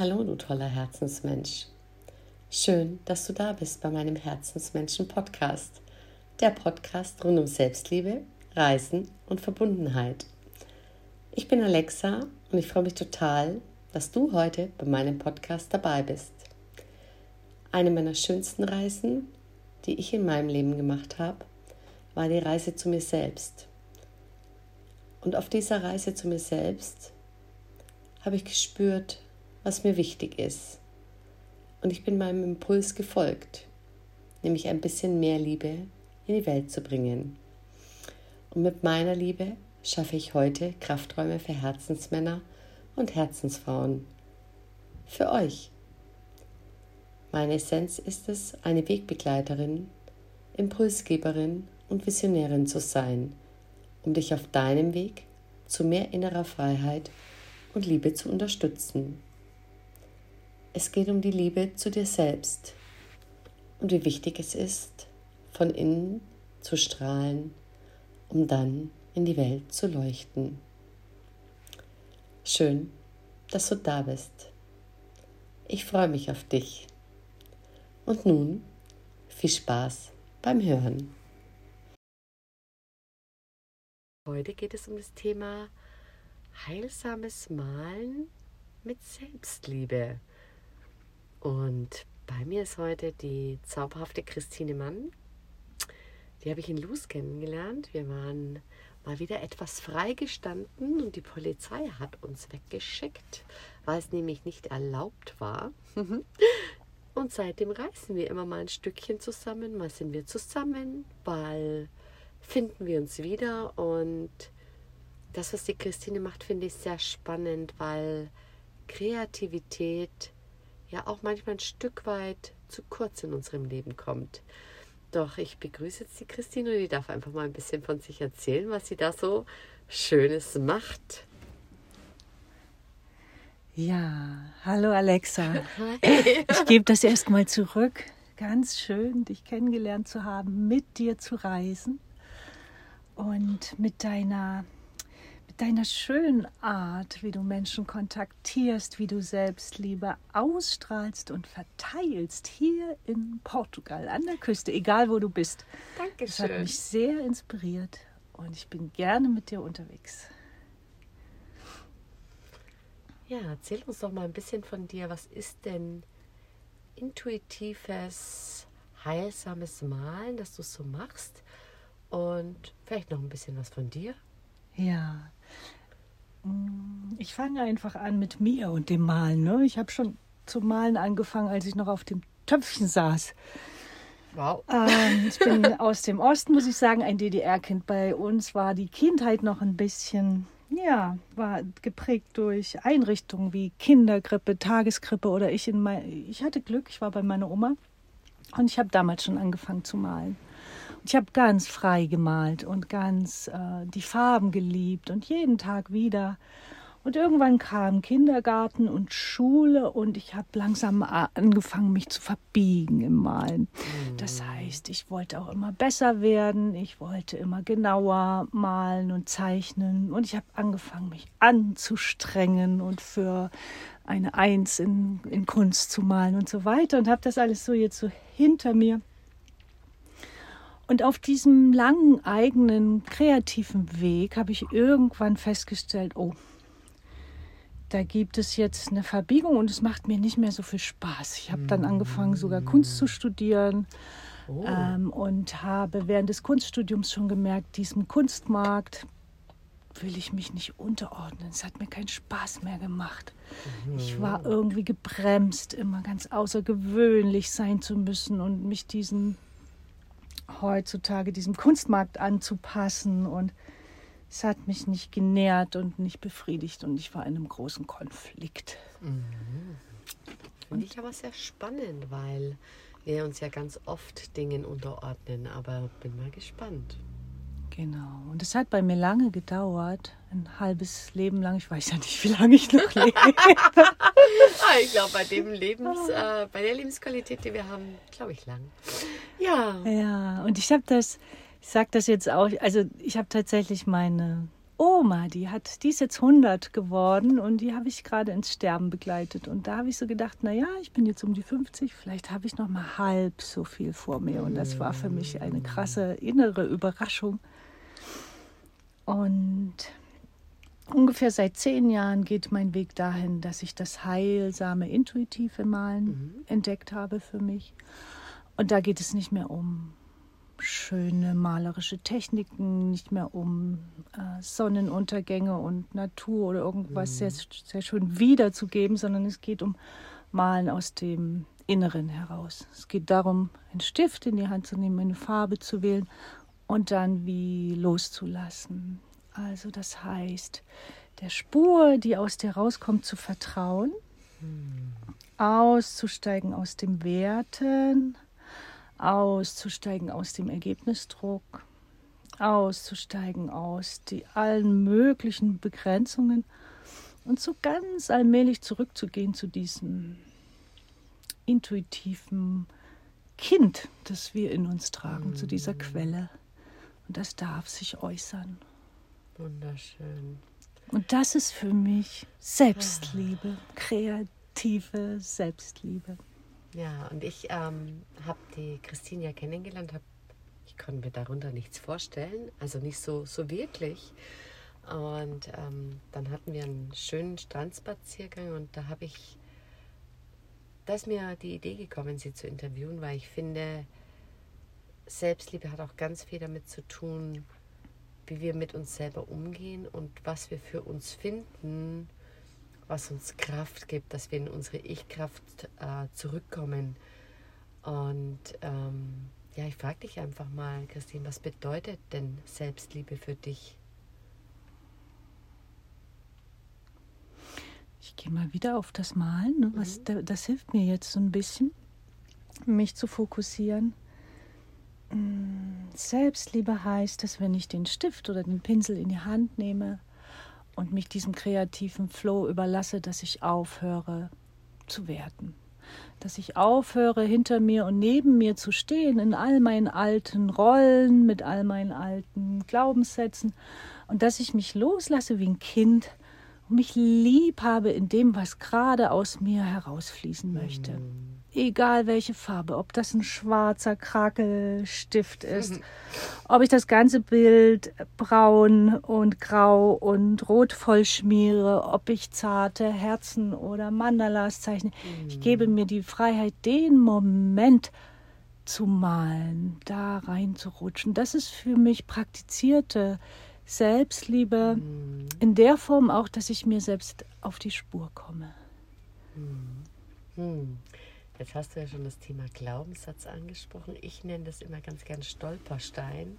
Hallo, du toller Herzensmensch. Schön, dass du da bist bei meinem Herzensmenschen-Podcast. Der Podcast rund um Selbstliebe, Reisen und Verbundenheit. Ich bin Alexa und ich freue mich total, dass du heute bei meinem Podcast dabei bist. Eine meiner schönsten Reisen, die ich in meinem Leben gemacht habe, war die Reise zu mir selbst. Und auf dieser Reise zu mir selbst habe ich gespürt, was mir wichtig ist. Und ich bin meinem Impuls gefolgt, nämlich ein bisschen mehr Liebe in die Welt zu bringen. Und mit meiner Liebe schaffe ich heute Krafträume für Herzensmänner und Herzensfrauen. Für euch. Meine Essenz ist es, eine Wegbegleiterin, Impulsgeberin und Visionärin zu sein, um dich auf deinem Weg zu mehr innerer Freiheit und Liebe zu unterstützen. Es geht um die Liebe zu dir selbst und wie wichtig es ist, von innen zu strahlen, um dann in die Welt zu leuchten. Schön, dass du da bist. Ich freue mich auf dich. Und nun viel Spaß beim Hören. Heute geht es um das Thema heilsames Malen mit Selbstliebe. Und bei mir ist heute die zauberhafte Christine Mann. Die habe ich in Luz kennengelernt. Wir waren mal wieder etwas freigestanden und die Polizei hat uns weggeschickt, weil es nämlich nicht erlaubt war. und seitdem reisen wir immer mal ein Stückchen zusammen, mal sind wir zusammen, mal finden wir uns wieder und das, was die Christine macht, finde ich sehr spannend, weil Kreativität ja auch manchmal ein Stück weit zu kurz in unserem Leben kommt. Doch ich begrüße jetzt die Christine und die darf einfach mal ein bisschen von sich erzählen, was sie da so Schönes macht. Ja, hallo Alexa. Hi. Ich gebe das erstmal zurück. Ganz schön, dich kennengelernt zu haben, mit dir zu reisen und mit deiner deiner schönen Art, wie du Menschen kontaktierst, wie du Selbstliebe ausstrahlst und verteilst hier in Portugal an der Küste, egal wo du bist. Dankeschön. Das hat mich sehr inspiriert und ich bin gerne mit dir unterwegs. Ja, erzähl uns doch mal ein bisschen von dir. Was ist denn intuitives, heilsames Malen, das du so machst? Und vielleicht noch ein bisschen was von dir? Ja, ich fange einfach an mit mir und dem Malen. Ne? Ich habe schon zu malen angefangen, als ich noch auf dem Töpfchen saß. Wow. Ähm, ich bin aus dem Osten, muss ich sagen, ein DDR-Kind. Bei uns war die Kindheit noch ein bisschen, ja, war geprägt durch Einrichtungen wie Kindergrippe, Tageskrippe oder ich in mein, ich hatte Glück, ich war bei meiner Oma und ich habe damals schon angefangen zu malen. Ich habe ganz frei gemalt und ganz äh, die Farben geliebt und jeden Tag wieder. Und irgendwann kam Kindergarten und Schule und ich habe langsam angefangen, mich zu verbiegen im Malen. Das mhm. heißt, ich wollte auch immer besser werden, ich wollte immer genauer malen und zeichnen und ich habe angefangen, mich anzustrengen und für eine Eins in, in Kunst zu malen und so weiter und habe das alles so jetzt so hinter mir. Und auf diesem langen eigenen kreativen Weg habe ich irgendwann festgestellt, oh, da gibt es jetzt eine Verbiegung und es macht mir nicht mehr so viel Spaß. Ich habe dann angefangen, sogar Kunst zu studieren oh. ähm, und habe während des Kunststudiums schon gemerkt, diesem Kunstmarkt will ich mich nicht unterordnen. Es hat mir keinen Spaß mehr gemacht. Mhm. Ich war irgendwie gebremst, immer ganz außergewöhnlich sein zu müssen und mich diesen heutzutage diesem Kunstmarkt anzupassen und es hat mich nicht genährt und nicht befriedigt und ich war in einem großen Konflikt. Mhm. Finde ich aber sehr spannend, weil wir uns ja ganz oft Dingen unterordnen, aber bin mal gespannt. Genau. Und es hat bei mir lange gedauert, ein halbes Leben lang. Ich weiß ja nicht, wie lange ich noch lebe. Ah, ich glaube, bei dem Lebens, äh, bei der Lebensqualität, die wir haben, glaube ich lang. Ja. Ja. Und ich habe das, ich sage das jetzt auch. Also ich habe tatsächlich meine Oma, die hat, die ist jetzt 100 geworden und die habe ich gerade ins Sterben begleitet. Und da habe ich so gedacht, na ja, ich bin jetzt um die 50, vielleicht habe ich noch mal halb so viel vor mir. Und das war für mich eine krasse innere Überraschung. Und ungefähr seit zehn Jahren geht mein Weg dahin, dass ich das heilsame, intuitive Malen mhm. entdeckt habe für mich. Und da geht es nicht mehr um schöne malerische Techniken, nicht mehr um äh, Sonnenuntergänge und Natur oder irgendwas mhm. sehr, sehr schön wiederzugeben, sondern es geht um Malen aus dem Inneren heraus. Es geht darum, einen Stift in die Hand zu nehmen, eine Farbe zu wählen und dann wie loszulassen. Also das heißt, der Spur, die aus dir rauskommt, zu vertrauen, mhm. auszusteigen aus dem Werten, auszusteigen aus dem Ergebnisdruck, auszusteigen aus die allen möglichen Begrenzungen und so ganz allmählich zurückzugehen zu diesem intuitiven Kind, das wir in uns tragen, mhm. zu dieser mm. Quelle. Und das darf sich äußern. Wunderschön. Und das ist für mich Selbstliebe, kreative Selbstliebe. Ja, und ich ähm, habe die Christine ja kennengelernt, hab, ich konnte mir darunter nichts vorstellen, also nicht so, so wirklich. Und ähm, dann hatten wir einen schönen Strandspaziergang und da habe ich, da ist mir die Idee gekommen, sie zu interviewen, weil ich finde, Selbstliebe hat auch ganz viel damit zu tun, wie wir mit uns selber umgehen und was wir für uns finden was uns Kraft gibt, dass wir in unsere Ich-Kraft äh, zurückkommen. Und ähm, ja, ich frage dich einfach mal, Christine, was bedeutet denn Selbstliebe für dich? Ich gehe mal wieder auf das Malen. Ne? Was, mhm. das hilft mir jetzt so ein bisschen, mich zu fokussieren. Selbstliebe heißt, dass wenn ich den Stift oder den Pinsel in die Hand nehme, und mich diesem kreativen Flow überlasse, dass ich aufhöre zu werten. Dass ich aufhöre, hinter mir und neben mir zu stehen, in all meinen alten Rollen, mit all meinen alten Glaubenssätzen und dass ich mich loslasse wie ein Kind und mich lieb habe in dem, was gerade aus mir herausfließen möchte. Mhm egal welche Farbe, ob das ein schwarzer Krakelstift ist, mhm. ob ich das ganze Bild braun und grau und rot vollschmiere, ob ich zarte Herzen oder Mandalas zeichne. Mhm. Ich gebe mir die Freiheit, den Moment zu malen, da reinzurutschen. Das ist für mich praktizierte Selbstliebe mhm. in der Form auch, dass ich mir selbst auf die Spur komme. Mhm. Jetzt hast du ja schon das Thema Glaubenssatz angesprochen. Ich nenne das immer ganz gern Stolperstein.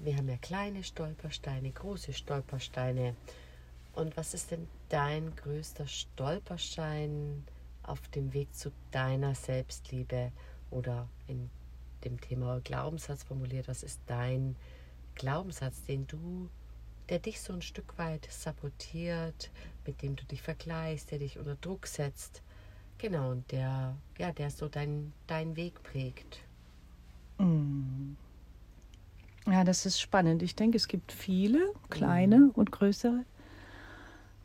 Wir haben ja kleine Stolpersteine, große Stolpersteine. Und was ist denn dein größter Stolperstein auf dem Weg zu deiner Selbstliebe oder in dem Thema Glaubenssatz formuliert? Was ist dein Glaubenssatz, den du, der dich so ein Stück weit sabotiert, mit dem du dich vergleichst, der dich unter Druck setzt? Genau, und der, ja, der so dein, dein Weg prägt. Mm. Ja, das ist spannend. Ich denke, es gibt viele, kleine mhm. und größere.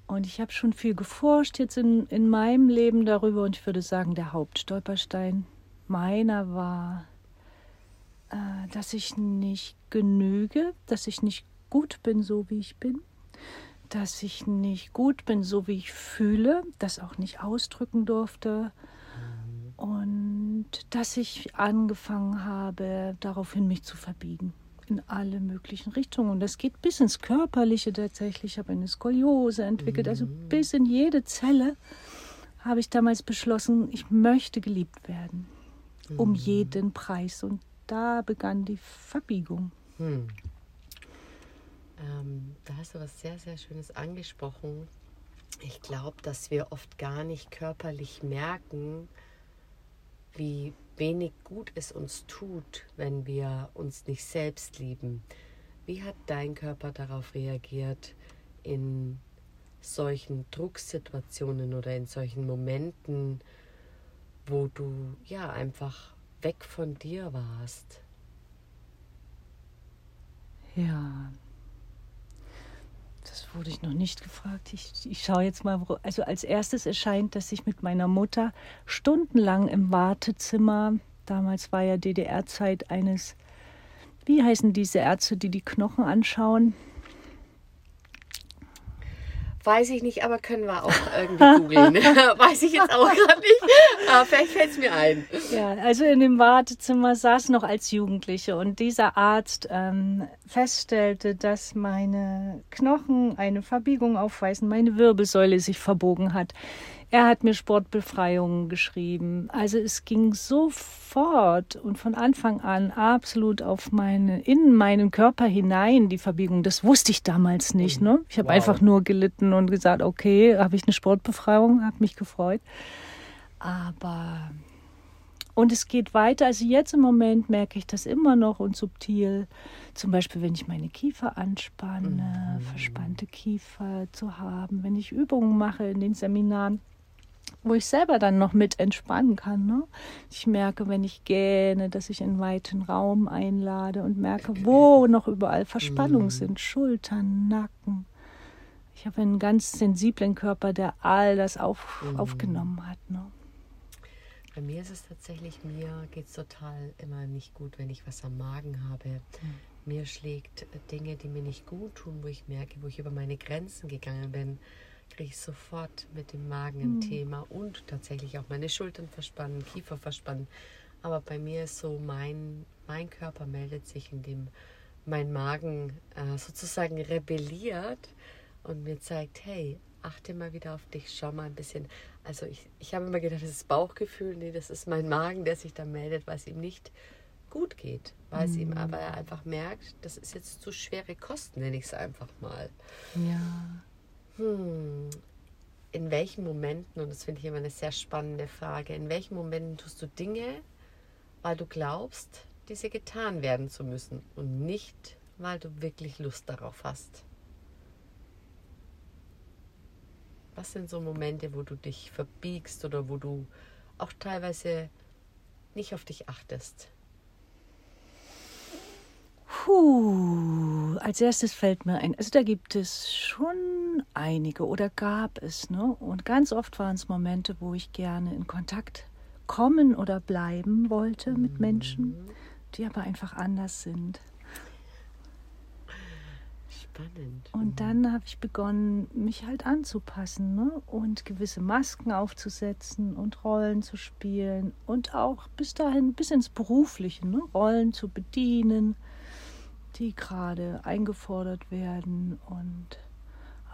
Und ich habe schon viel geforscht jetzt in, in meinem Leben darüber und ich würde sagen, der Hauptstolperstein meiner war, dass ich nicht genüge, dass ich nicht gut bin, so wie ich bin dass ich nicht gut bin, so wie ich fühle, das auch nicht ausdrücken durfte. Und dass ich angefangen habe, daraufhin mich zu verbiegen. In alle möglichen Richtungen. Und das geht bis ins Körperliche tatsächlich. Ich habe eine Skoliose entwickelt. Also mhm. bis in jede Zelle habe ich damals beschlossen, ich möchte geliebt werden. Um mhm. jeden Preis. Und da begann die Verbiegung. Mhm. Ähm, da hast du was sehr, sehr Schönes angesprochen. Ich glaube, dass wir oft gar nicht körperlich merken, wie wenig gut es uns tut, wenn wir uns nicht selbst lieben. Wie hat dein Körper darauf reagiert in solchen Drucksituationen oder in solchen Momenten, wo du ja einfach weg von dir warst? Ja, Das wurde ich noch nicht gefragt. Ich, ich schaue jetzt mal. Also als erstes erscheint, dass ich mit meiner Mutter stundenlang im Wartezimmer, damals war ja DDR-Zeit eines, wie heißen diese Ärzte, die die Knochen anschauen? Weiß ich nicht, aber können wir auch irgendwie googeln. Weiß ich jetzt auch gerade nicht. Aber vielleicht fällt es mir ein. Ja, also in dem Wartezimmer saß noch als Jugendliche und dieser Arzt ähm, feststellte, dass meine Knochen eine Verbiegung aufweisen, meine Wirbelsäule sich verbogen hat. Er hat mir Sportbefreiungen geschrieben. Also es ging sofort und von Anfang an absolut auf meine, in meinen Körper hinein, die Verbiegung. Das wusste ich damals nicht. Ne? Ich habe wow. einfach nur gelitten und gesagt, okay, habe ich eine Sportbefreiung, habe mich gefreut. Aber und es geht weiter. Also jetzt im Moment merke ich das immer noch und subtil. Zum Beispiel, wenn ich meine Kiefer anspanne, mhm. verspannte Kiefer zu haben, wenn ich Übungen mache in den Seminaren wo ich selber dann noch mit entspannen kann. Ne? Ich merke, wenn ich gähne, dass ich einen weiten Raum einlade und merke, wo noch überall Verspannungen mhm. sind. Schultern, Nacken. Ich habe einen ganz sensiblen Körper, der all das auf, mhm. aufgenommen hat. Ne? Bei mir ist es tatsächlich, mir geht es total immer nicht gut, wenn ich was am Magen habe. Mhm. Mir schlägt Dinge, die mir nicht gut tun, wo ich merke, wo ich über meine Grenzen gegangen bin kriege ich sofort mit dem Magen ein mhm. Thema und tatsächlich auch meine Schultern verspannen, Kiefer verspannen. Aber bei mir ist so, mein, mein Körper meldet sich, indem mein Magen äh, sozusagen rebelliert und mir zeigt, hey, achte mal wieder auf dich, schau mal ein bisschen. Also ich, ich habe immer gedacht, das ist Bauchgefühl, nee, das ist mein Magen, der sich da meldet, weil es ihm nicht gut geht, weil es ihm mhm. aber einfach merkt, das ist jetzt zu schwere Kosten, nenne ich es einfach mal. Ja hm, in welchen Momenten, und das finde ich immer eine sehr spannende Frage, in welchen Momenten tust du Dinge, weil du glaubst, diese getan werden zu müssen und nicht, weil du wirklich Lust darauf hast? Was sind so Momente, wo du dich verbiegst oder wo du auch teilweise nicht auf dich achtest? Puh, als erstes fällt mir ein, also da gibt es schon einige oder gab es, ne? Und ganz oft waren es Momente, wo ich gerne in Kontakt kommen oder bleiben wollte mit Menschen, die aber einfach anders sind. Spannend. Und dann habe ich begonnen, mich halt anzupassen ne? und gewisse Masken aufzusetzen und Rollen zu spielen und auch bis dahin, bis ins Berufliche, ne? Rollen zu bedienen die gerade eingefordert werden und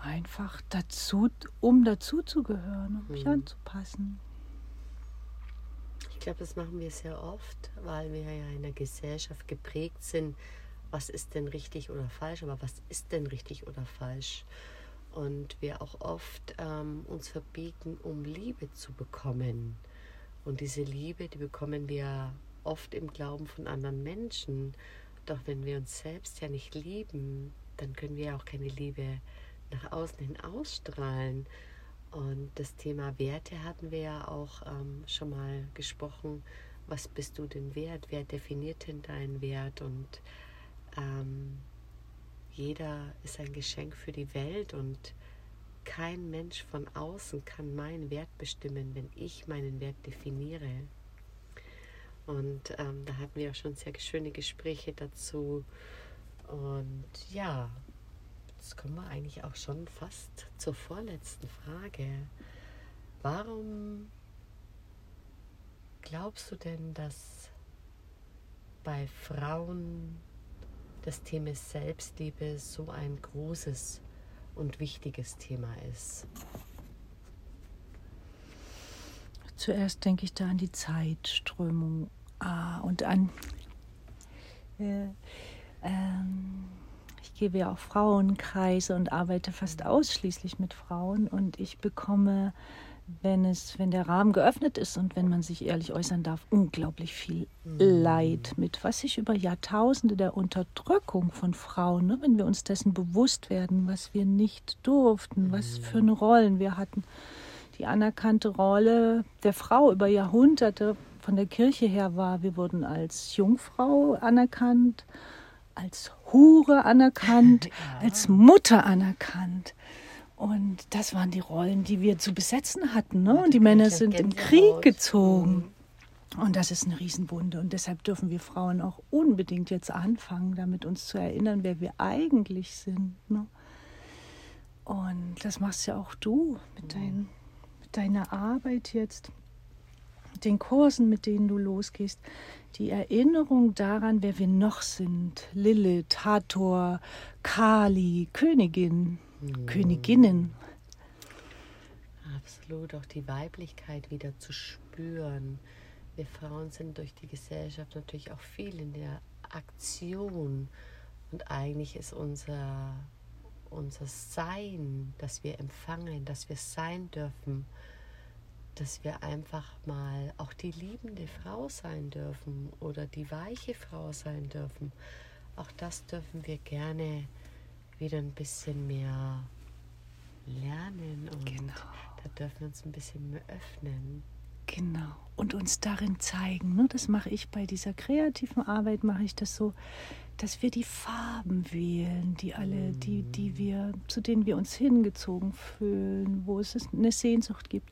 einfach dazu, um dazu zu gehören, um mich mhm. anzupassen. Ich glaube, das machen wir sehr oft, weil wir ja in der Gesellschaft geprägt sind, was ist denn richtig oder falsch, aber was ist denn richtig oder falsch? Und wir auch oft ähm, uns verbieten, um Liebe zu bekommen. Und diese Liebe, die bekommen wir oft im Glauben von anderen Menschen. Doch wenn wir uns selbst ja nicht lieben, dann können wir auch keine Liebe nach außen hin ausstrahlen. Und das Thema Werte hatten wir ja auch ähm, schon mal gesprochen. Was bist du denn wert? Wer definiert denn deinen Wert? Und ähm, jeder ist ein Geschenk für die Welt und kein Mensch von außen kann meinen Wert bestimmen, wenn ich meinen Wert definiere. Und ähm, da hatten wir auch schon sehr schöne Gespräche dazu. Und ja, jetzt kommen wir eigentlich auch schon fast zur vorletzten Frage. Warum glaubst du denn, dass bei Frauen das Thema Selbstliebe so ein großes und wichtiges Thema ist? Zuerst denke ich da an die Zeitströmung Ah, und an. Äh, ähm, gebe ja auch Frauenkreise und arbeite fast ausschließlich mit Frauen und ich bekomme, wenn es, wenn der Rahmen geöffnet ist und wenn man sich ehrlich äußern darf, unglaublich viel mhm. Leid mit, was sich über Jahrtausende der Unterdrückung von Frauen, ne, wenn wir uns dessen bewusst werden, was wir nicht durften, mhm. was für eine Rollen wir hatten. Die anerkannte Rolle der Frau über Jahrhunderte von der Kirche her war, wir wurden als Jungfrau anerkannt, als Hure anerkannt, ja. als Mutter anerkannt. Und das waren die Rollen, die wir zu besetzen hatten. Ne? Und die Männer sind im Krieg gezogen. Mhm. Und das ist eine Riesenwunde. Und deshalb dürfen wir Frauen auch unbedingt jetzt anfangen, damit uns zu erinnern, wer wir eigentlich sind. Ne? Und das machst ja auch du mit, dein, mit deiner Arbeit jetzt, den Kursen, mit denen du losgehst. Die Erinnerung daran, wer wir noch sind. Lilith, Hathor, Kali, Königin mhm. Königinnen. Absolut, auch die Weiblichkeit wieder zu spüren. Wir Frauen sind durch die Gesellschaft natürlich auch viel in der Aktion. Und eigentlich ist unser, unser Sein, dass wir empfangen, dass wir sein dürfen, dass wir einfach mal auch die liebende Frau sein dürfen oder die weiche Frau sein dürfen. Auch das dürfen wir gerne wieder ein bisschen mehr lernen und genau. da dürfen wir uns ein bisschen mehr öffnen. Genau. Und uns darin zeigen. Ne? Das mache ich bei dieser kreativen Arbeit, mache ich das so, dass wir die Farben wählen, die alle, die, die wir, zu denen wir uns hingezogen fühlen, wo es eine Sehnsucht gibt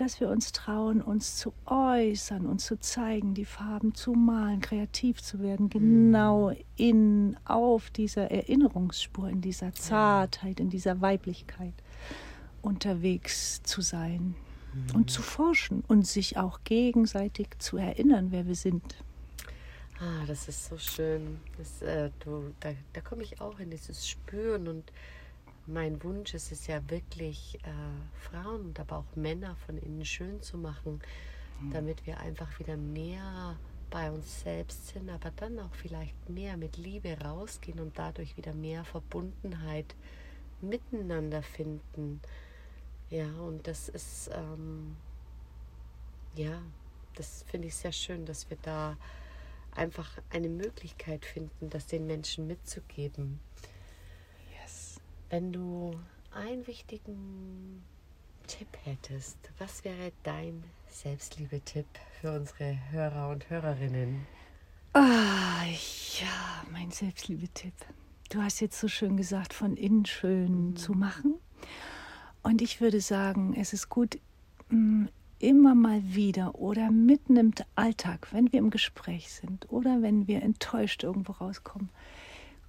dass wir uns trauen, uns zu äußern, uns zu zeigen, die Farben zu malen, kreativ zu werden, genau mhm. in, auf dieser Erinnerungsspur, in dieser Zartheit, in dieser Weiblichkeit unterwegs zu sein und mhm. zu forschen und sich auch gegenseitig zu erinnern, wer wir sind. Ah, das ist so schön. Das, äh, du, da, da komme ich auch in dieses Spüren und mein Wunsch ist es ja wirklich, äh, Frauen und aber auch Männer von innen schön zu machen, mhm. damit wir einfach wieder mehr bei uns selbst sind, aber dann auch vielleicht mehr mit Liebe rausgehen und dadurch wieder mehr Verbundenheit miteinander finden. Ja, und das ist, ähm, ja, das finde ich sehr schön, dass wir da einfach eine Möglichkeit finden, das den Menschen mitzugeben. Wenn du einen wichtigen Tipp hättest, was wäre dein Selbstliebe-Tipp für unsere Hörer und Hörerinnen? Ah, ja, mein Selbstliebe-Tipp. Du hast jetzt so schön gesagt, von innen schön mhm. zu machen. Und ich würde sagen, es ist gut, mm, immer mal wieder oder mitten im Alltag, wenn wir im Gespräch sind oder wenn wir enttäuscht irgendwo rauskommen,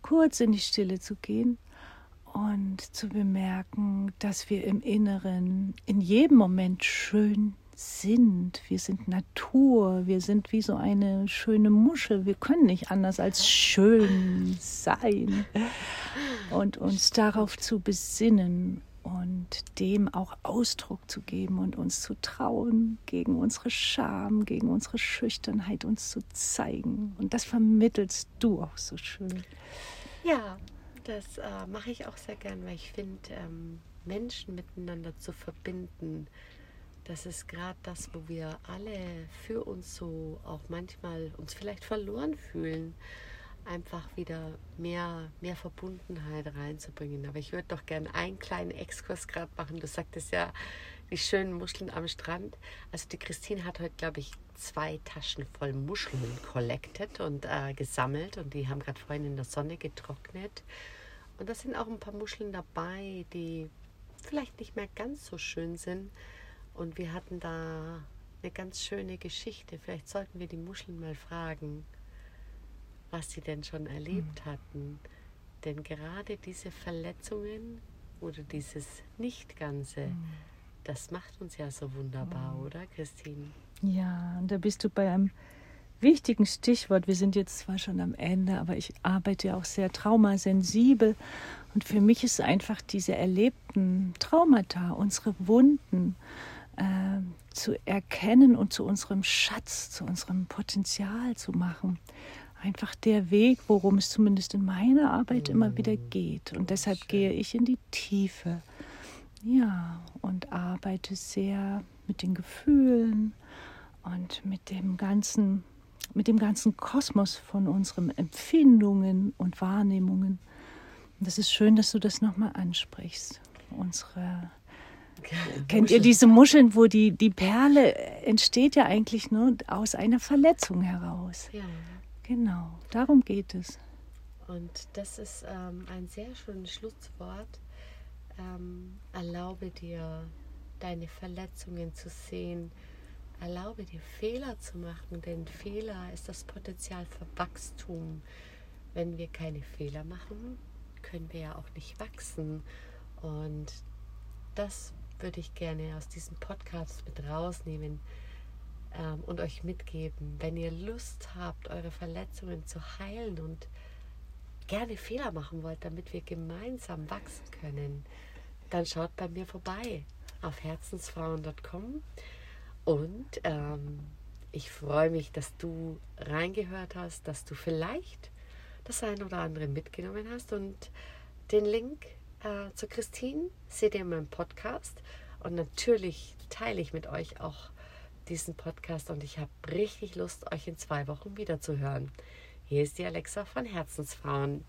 kurz in die Stille zu gehen und zu bemerken, dass wir im Inneren in jedem Moment schön sind. Wir sind Natur, wir sind wie so eine schöne Muschel. Wir können nicht anders als schön sein und uns darauf zu besinnen und dem auch Ausdruck zu geben und uns zu trauen, gegen unsere Scham, gegen unsere Schüchternheit uns zu zeigen. Und das vermittelst du auch so schön. Ja, das äh, mache ich auch sehr gern, weil ich finde, ähm, Menschen miteinander zu verbinden, das ist gerade das, wo wir alle für uns so auch manchmal uns vielleicht verloren fühlen, einfach wieder mehr, mehr Verbundenheit reinzubringen. Aber ich würde doch gern einen kleinen Exkurs gerade machen. Du sagtest ja, die schönen Muscheln am Strand. Also die Christine hat heute, glaube ich, zwei Taschen voll Muscheln collected und äh, gesammelt und die haben gerade vorhin in der Sonne getrocknet. Und da sind auch ein paar Muscheln dabei, die vielleicht nicht mehr ganz so schön sind. Und wir hatten da eine ganz schöne Geschichte. Vielleicht sollten wir die Muscheln mal fragen, was sie denn schon erlebt mhm. hatten. Denn gerade diese Verletzungen oder dieses Nicht-Ganze, mhm. das macht uns ja so wunderbar, mhm. oder Christine? Ja, und da bist du bei einem wichtigen Stichwort. Wir sind jetzt zwar schon am Ende, aber ich arbeite ja auch sehr traumasensibel. Und für mich ist einfach diese erlebten Traumata, unsere Wunden äh, zu erkennen und zu unserem Schatz, zu unserem Potenzial zu machen. Einfach der Weg, worum es zumindest in meiner Arbeit immer wieder geht. Und deshalb gehe ich in die Tiefe. Ja, und arbeite sehr mit den Gefühlen und mit dem ganzen mit dem ganzen Kosmos von unseren Empfindungen und Wahrnehmungen. Und das ist schön, dass du das nochmal ansprichst. Unsere Kennt ihr diese Muscheln, wo die, die Perle entsteht ja eigentlich nur aus einer Verletzung heraus? Ja. Genau, darum geht es. Und das ist ähm, ein sehr schönes Schlusswort. Ähm, erlaube dir, deine Verletzungen zu sehen. Erlaube dir, Fehler zu machen, denn Fehler ist das Potenzial für Wachstum. Wenn wir keine Fehler machen, können wir ja auch nicht wachsen. Und das würde ich gerne aus diesem Podcast mit rausnehmen ähm, und euch mitgeben. Wenn ihr Lust habt, eure Verletzungen zu heilen und gerne Fehler machen wollt, damit wir gemeinsam wachsen können, dann schaut bei mir vorbei auf herzensfrauen.com und ähm, ich freue mich, dass du reingehört hast, dass du vielleicht das ein oder andere mitgenommen hast und den Link äh, zu Christine seht ihr in meinem Podcast und natürlich teile ich mit euch auch diesen Podcast und ich habe richtig Lust, euch in zwei Wochen wieder zu hören. Hier ist die Alexa von Herzensfrauen.